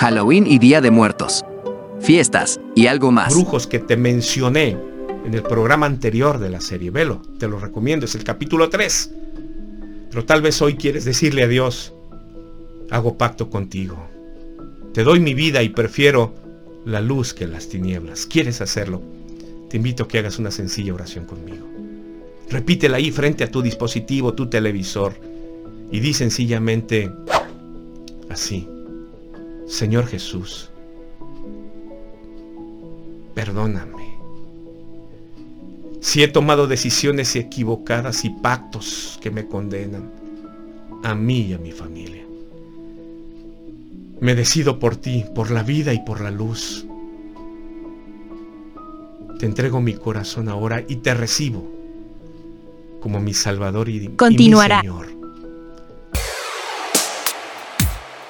Halloween y Día de Muertos, fiestas y algo más. Brujos que te mencioné en el programa anterior de la serie. Velo, te lo recomiendo, es el capítulo 3. Pero tal vez hoy quieres decirle a Dios, hago pacto contigo. Te doy mi vida y prefiero la luz que las tinieblas. ¿Quieres hacerlo? Te invito a que hagas una sencilla oración conmigo. Repítela ahí frente a tu dispositivo, tu televisor, y di sencillamente así, Señor Jesús, perdóname. Si he tomado decisiones equivocadas y pactos que me condenan, a mí y a mi familia. Me decido por ti, por la vida y por la luz. Te entrego mi corazón ahora y te recibo como mi Salvador y, Continuará. y mi Señor.